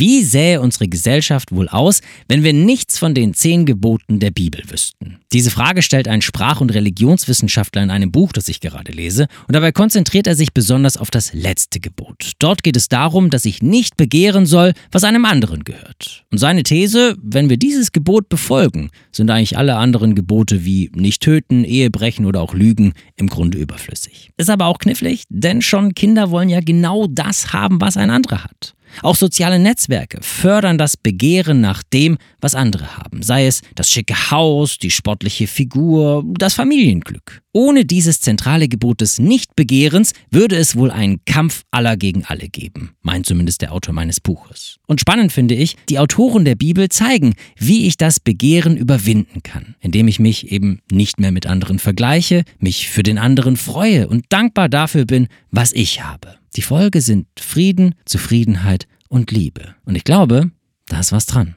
Wie sähe unsere Gesellschaft wohl aus, wenn wir nichts von den zehn Geboten der Bibel wüssten? Diese Frage stellt ein Sprach- und Religionswissenschaftler in einem Buch, das ich gerade lese, und dabei konzentriert er sich besonders auf das letzte Gebot. Dort geht es darum, dass ich nicht begehren soll, was einem anderen gehört. Und seine These, wenn wir dieses Gebot befolgen, sind eigentlich alle anderen Gebote wie nicht töten, Ehe brechen oder auch lügen im Grunde überflüssig. Ist aber auch knifflig, denn schon Kinder wollen ja genau das haben, was ein anderer hat. Auch soziale Netzwerke fördern das Begehren nach dem, was andere haben, sei es das schicke Haus, die sportliche Figur, das Familienglück. Ohne dieses zentrale Gebot des Nichtbegehrens würde es wohl einen Kampf aller gegen alle geben, meint zumindest der Autor meines Buches. Und spannend finde ich, die Autoren der Bibel zeigen, wie ich das Begehren überwinden kann, indem ich mich eben nicht mehr mit anderen vergleiche, mich für den anderen freue und dankbar dafür bin, was ich habe. Die Folge sind Frieden, Zufriedenheit und Liebe. Und ich glaube, da ist was dran.